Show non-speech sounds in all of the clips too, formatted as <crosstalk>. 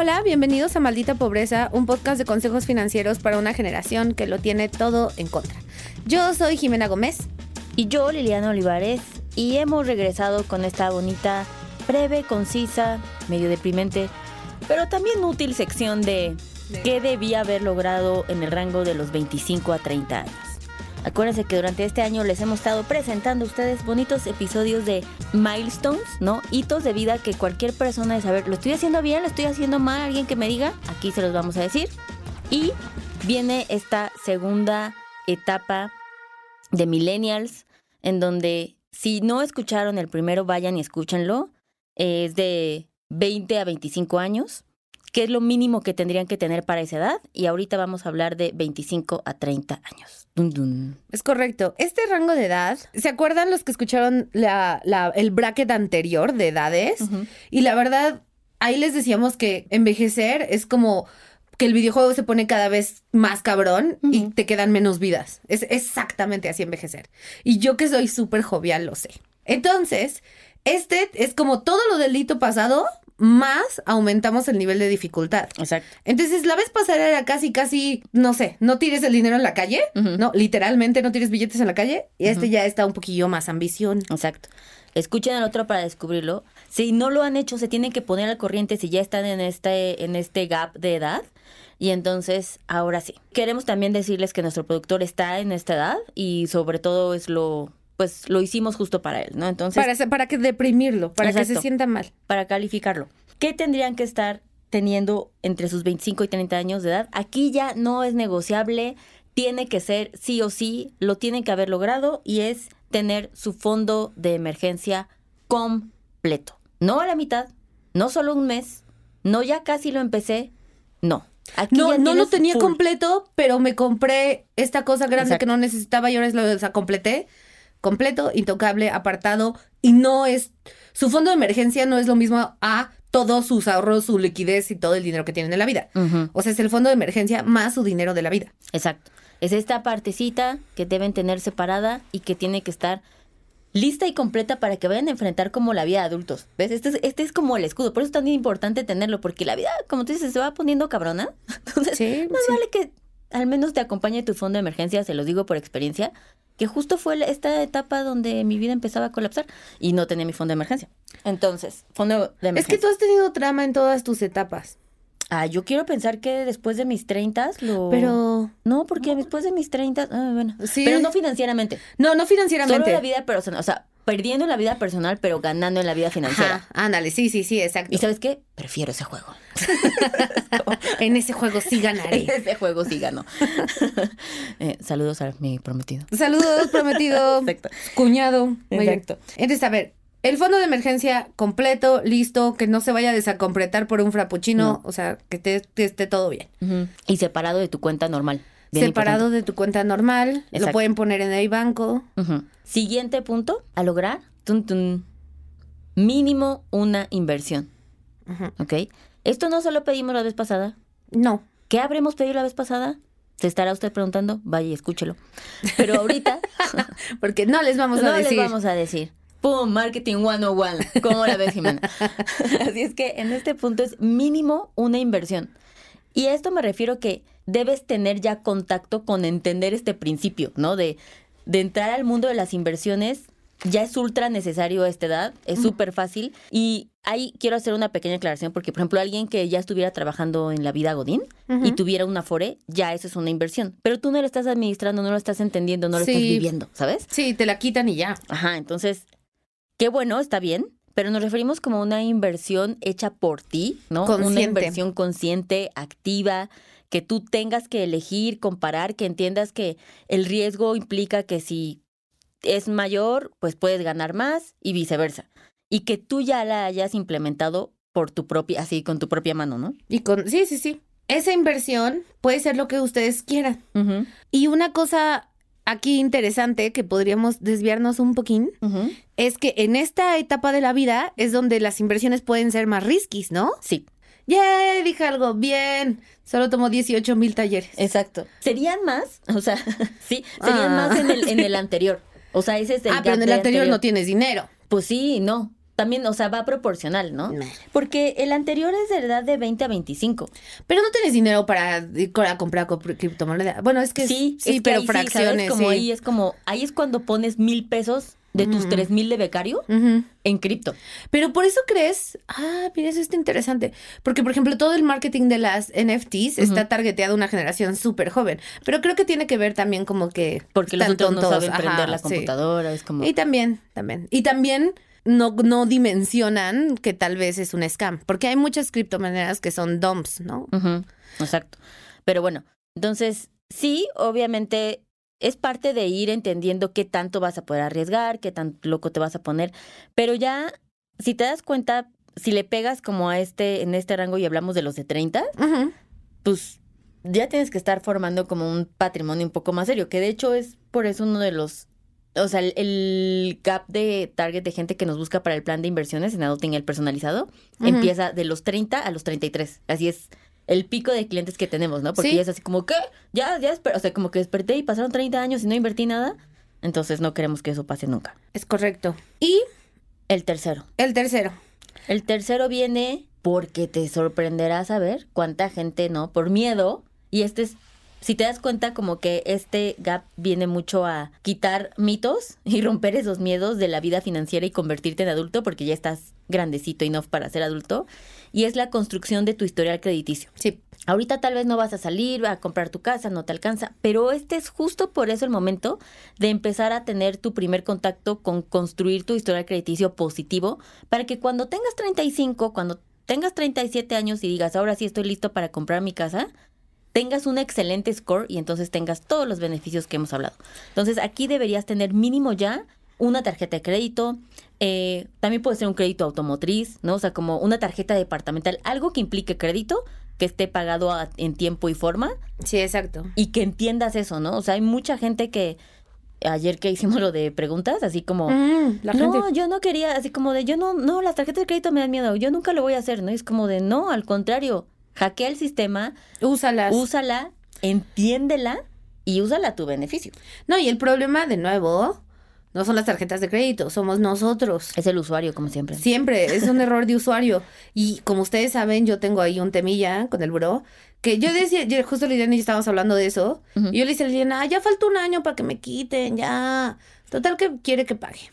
Hola, bienvenidos a Maldita Pobreza, un podcast de consejos financieros para una generación que lo tiene todo en contra. Yo soy Jimena Gómez. Y yo, Liliana Olivares, y hemos regresado con esta bonita, breve, concisa, medio deprimente, pero también útil sección de qué debía haber logrado en el rango de los 25 a 30 años. Acuérdense que durante este año les hemos estado presentando a ustedes bonitos episodios de milestones, ¿no? Hitos de vida que cualquier persona de saber, ¿lo estoy haciendo bien? ¿Lo estoy haciendo mal? ¿Alguien que me diga? Aquí se los vamos a decir. Y viene esta segunda etapa de millennials, en donde si no escucharon el primero, vayan y escúchenlo. Es de 20 a 25 años, que es lo mínimo que tendrían que tener para esa edad. Y ahorita vamos a hablar de 25 a 30 años. Dun, dun. Es correcto. Este rango de edad, ¿se acuerdan los que escucharon la, la- el bracket anterior de edades? Y la verdad, ahí les decíamos que envejecer es como que el videojuego se pone cada vez más cabrón y te quedan menos vidas. Es exactamente así envejecer. Y yo que soy súper jovial lo sé. Entonces, este es como todo lo del hito pasado, más aumentamos el nivel de dificultad. Exacto. Entonces, la vez pasada era casi, casi, no sé, no tires el dinero en la calle, no, literalmente no tires billetes en la calle, y este ya está un poquillo más ambición. Exacto. Escuchen al otro para descubrirlo. Si no lo han hecho, se tienen que poner al corriente si ya están en este, en este gap de edad. Y entonces, ahora sí. Queremos también decirles que nuestro productor está en esta edad y sobre todo es lo, pues lo hicimos justo para él, ¿no? Entonces, Para, para que deprimirlo, para que se sienta mal. para calificarlo. ¿Qué tendrían que estar teniendo entre sus 25 y 30 años de edad? Aquí ya no es negociable, tiene que ser sí o sí, lo tienen que haber logrado y es tener su fondo de emergencia completo. No a la mitad, no solo un mes, no ya casi lo empecé, no. Aquí No, no lo tenía full. completo, pero me compré esta cosa grande Exacto. que no necesitaba y ahora es lo o sea, completé. Completo, intocable, apartado. Y no es. Su fondo de emergencia no es lo mismo a todos sus ahorros, su liquidez y todo el dinero que tienen en la vida. O sea, es el fondo de emergencia más su dinero de la vida. Exacto. Es esta partecita que deben tener separada y que tiene que estar lista y completa para que vayan a enfrentar como la vida de adultos. ¿Ves? Este es, este es como el escudo. Por eso es tan importante tenerlo, porque la vida, como tú dices, se va poniendo cabrona. <laughs> Entonces, Sí, más sí. vale que al menos te acompañe tu fondo de emergencia, se los digo por experiencia, que justo fue esta etapa donde mi vida empezaba a colapsar y no tenía mi fondo de emergencia. Entonces, fondo de Es que emergencia. tú has tenido trama en todas tus etapas. Ah, yo quiero pensar que después de mis 30 lo... Pero. No, porque después de mis 30, ah, bueno. Sí. Pero no financieramente. No, no financieramente. Solo la vida personal, o sea, perdiendo en la vida personal, pero ganando en la vida financiera. Ajá, ándale, sí, sí, sí, exacto. ¿Y sabes qué? Prefiero ese juego. <laughs> En ese juego sí ganaré. ese juego sí gano. <laughs> Eh, saludos a mi prometido. Saludos, prometido. <laughs> Exacto. Cuñado. Exacto. Entonces, a ver, el fondo de emergencia completo, listo, que no se vaya a desacompletar por un frappuccino, No. o sea, que, que esté todo bien. Y separado de tu cuenta normal. Bien Separado de tu cuenta normal, lo pueden poner en el banco. Siguiente punto a lograr. Tun, tun. Mínimo una inversión. ¿Ok? Esto no se lo pedimos la vez pasada. No. ¿Qué habremos pedido la vez pasada? Se estará usted preguntando. Vaya y escúchelo. Pero ahorita <laughs> Porque no les vamos a no decir. les vamos a decir. ¡Pum! Marketing 101. ¿Cómo la ves, Jimena? <laughs> Así es que en este punto es mínimo una inversión. Y a esto me refiero que debes tener ya contacto con entender este principio, ¿no? De, de entrar al mundo de las inversiones. Ya es ultra necesario a esta edad, es súper fácil. Y ahí quiero hacer una pequeña aclaración, porque, por ejemplo, alguien que ya estuviera trabajando en la vida Godín y tuviera una Afore, ya eso es una inversión. Pero tú no lo estás administrando, no lo estás entendiendo, no lo Sí. estás viviendo, ¿sabes? Sí, te la quitan y ya. Ajá, entonces, qué bueno, está bien, pero nos referimos como una inversión hecha por ti, ¿no? Una Consciente. inversión consciente, activa, que tú tengas que elegir, comparar, que entiendas que el riesgo implica que si es mayor, pues puedes ganar más y viceversa. Y que tú ya la hayas implementado por tu propia, así con tu propia mano, ¿no? Y con. Sí, sí, sí. Esa inversión puede ser lo que ustedes quieran. Y una cosa aquí interesante que podríamos desviarnos un poquín es que en esta etapa de la vida es donde las inversiones pueden ser más risquis, ¿no? Sí, ¡Yay! Dije algo bien. Solo tomó 18 mil talleres. exacto. ¿Serían más? O sea, <laughs> sí, serían Ah. más en el, en el anterior. O sea, ese es el ah, pero en el anterior no tienes dinero. Pues sí, no. También, o sea, va proporcional, ¿no? Nah. Porque el anterior es de edad de 20 a 25. Pero no tienes dinero para, ir a comprar co- criptomoneda. Bueno, es que Sí, sí, es que pero fracciones. Como sí. ahí es como, ahí es cuando pones mil pesos de tus tres mil de becario en cripto. Pero por eso crees, ah, mira, eso está interesante. Porque, por ejemplo, todo el marketing de las NFTs está targeteado a una generación súper joven. Pero creo que tiene que ver también como que. Porque los otros no saben ajá, prender la sí. es como... Y también, también. Y también no, no dimensionan que tal vez es un scam. Porque hay muchas criptomonedas que son dumps, ¿no? Exacto. Pero bueno, entonces sí, obviamente es parte de ir entendiendo qué tanto vas a poder arriesgar, qué tan loco te vas a poner, pero ya, si te das cuenta, si le pegas como a este, en este rango y hablamos de los de 30, Ujú. pues ya tienes que estar formando como un patrimonio un poco más serio, que de hecho es por eso uno de los, o sea, el, el gap de target de gente que nos busca para el plan de inversiones en Adulting el personalizado empieza de los 30 a los 33. Así es el pico de clientes que tenemos, ¿no? Porque Sí. ya es así como, ¿qué? Ya, ya, o sea, como que desperté y pasaron 30 años y no invertí nada. Entonces no queremos que eso pase nunca. Es correcto. Y El tercero. el tercero. El tercero viene porque te sorprenderá saber cuánta gente, ¿no? Por miedo. Y este es, si te das cuenta, como que este gap viene mucho a quitar mitos y romper esos miedos de la vida financiera y convertirte en adulto porque ya estás grandecito enough para ser adulto. Y es la construcción de tu historial crediticio. Sí. Ahorita tal vez no vas a salir a comprar tu casa, no te alcanza, pero este es justo por eso el momento de empezar a tener tu primer contacto con construir tu historial crediticio positivo para que cuando tengas 35, cuando tengas 37 años y digas, ahora sí estoy listo para comprar mi casa, tengas un excelente score y entonces tengas todos los beneficios que hemos hablado. Entonces aquí deberías tener mínimo ya una tarjeta de crédito, eh, también puede ser un crédito automotriz, ¿no? O sea, como una tarjeta departamental, algo que implique crédito, que esté pagado a- en tiempo y forma Sí, exacto. y que entiendas eso, ¿no? O sea, hay mucha gente que ayer que hicimos lo de preguntas, así como, Mm, la no, gente. yo no quería, así como de, yo no, no, las tarjetas de crédito me dan miedo, yo nunca lo voy a hacer, ¿no? Y es como de, no, al contrario, hackea el sistema, Úsalas. úsala, entiéndela y úsala a tu beneficio. No, y el problema, de nuevo, no son las tarjetas de crédito, somos nosotros. Es el usuario, como siempre. Siempre, es un <laughs> error de usuario. Y como ustedes saben, yo tengo ahí un temilla con el buró, que yo decía, yo- justo Liliana y yo estábamos hablando de eso, y yo le dije a Liliana, "Ah, ya falta un año para que me quiten, ya. Total que quiere que pague.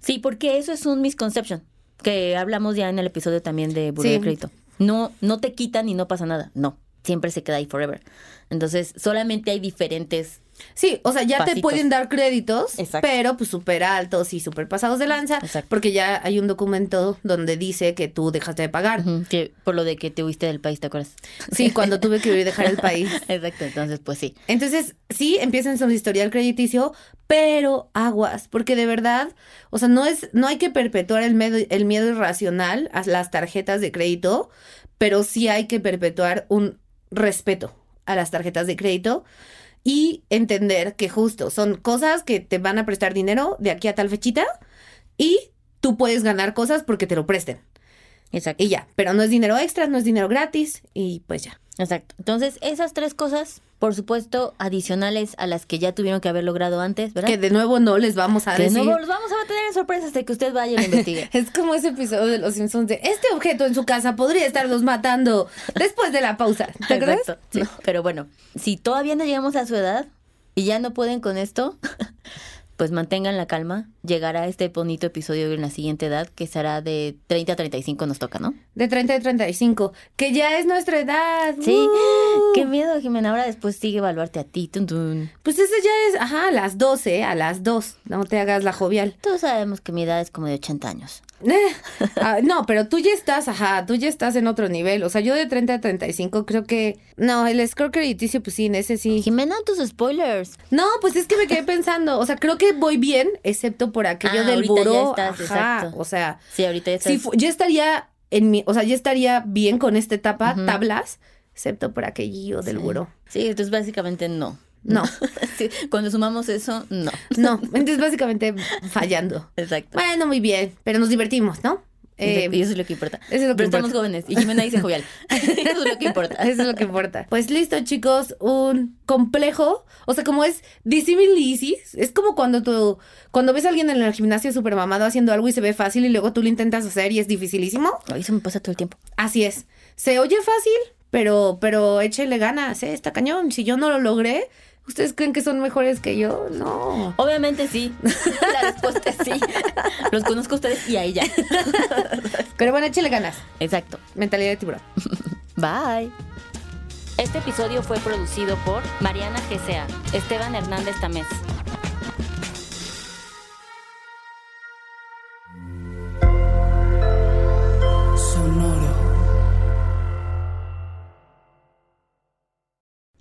Sí, porque eso es un misconception, que hablamos ya en el episodio también de Buró Sí. de Crédito. No, no te quitan y no pasa nada. No, siempre se queda ahí forever. Entonces, solamente hay diferentes. Sí, o sea, ya te pueden dar créditos, Exacto. pero pues súper altos y súper pasados de lanza, Exacto. porque ya hay un documento donde dice que tú dejaste de pagar. Que, por lo de que te huiste del país, ¿te acuerdas? Sí, cuando tuve que ir a dejar el <laughs> país. Exacto, entonces, pues sí. Entonces, sí, empiezan su historial crediticio, pero aguas, porque de verdad, o sea, no es, no hay que perpetuar el miedo, el miedo irracional a las tarjetas de crédito, pero sí hay que perpetuar un respeto a las tarjetas de crédito y entender que justo son cosas que te van a prestar dinero de aquí a tal fechita y tú puedes ganar cosas porque te lo presten. Exacto. Y ya, pero no es dinero extra, no es dinero gratis y pues ya. Exacto. Entonces, esas tres cosas, por supuesto, adicionales a las que ya tuvieron que haber logrado antes, ¿verdad? Que de nuevo no les vamos a Que de decir. nuevo los vamos a tener en sorpresa hasta que usted vaya y lo investigue. <laughs> Es como ese episodio de Los Simpsons de este objeto en su casa podría estarlos matando después de la pausa. ¿Te acuerdas? Exacto. Sí. Pero bueno, si todavía no llegamos a su edad y ya no pueden con esto, pues mantengan la calma. Llegará este bonito episodio en la siguiente edad, que será de 30 a 35 nos toca, ¿no? De 30 a 35, que ya es nuestra edad. Sí. ¡Uh! Qué miedo, Jimena. Ahora después sigue evaluarte a ti. Tun, tun. Pues ese ya es, ajá, a las 12, a las 2. No te hagas la jovial. Todos sabemos que mi edad es como de 80 años. Eh, ah, no, pero tú ya estás, ajá, tú ya estás en otro nivel. O sea, yo de 30 a 35 creo que... No, el score crediticio, pues sí, en ese sí. Jimena, tus spoilers. No, pues es que me quedé pensando. O sea, creo que voy bien, excepto por aquello Ah, del ya buró. o sea... Sí, ahorita ya estás. Yo estaría en mi, o sea, yo estaría bien con esta etapa, tablas, excepto por aquello del Sí. buró. Sí, entonces básicamente no. No, <laughs> Sí, cuando sumamos eso, no. no, entonces básicamente fallando. Exacto. Bueno, muy bien, pero nos divertimos, ¿no? Eh, y eso es lo que importa. eso es lo que Pero estamos importa. jóvenes y Jimena dice jovial. <laughs> <laughs> eso es lo que importa. Eso es lo que importa. Pues listo, chicos, un complejo, o sea, como es disímil easy, es como cuando tú, cuando ves a alguien en el gimnasio súper mamado haciendo algo y se ve fácil y luego tú lo intentas hacer y es dificilísimo. Eso me pasa todo el tiempo. Así es. Se oye fácil, pero, pero échele ganas, ¿eh? Está cañón. Si yo no lo logré, ¿ustedes creen que son mejores que yo? No. Obviamente sí. <laughs> La respuesta es sí. Los conozco a ustedes y a ella. <laughs> Pero bueno, échele ganas. Exacto. Mentalidad de tiburón. <laughs> Bye. Este episodio fue producido por Mariana GCA, Esteban Hernández Tamés.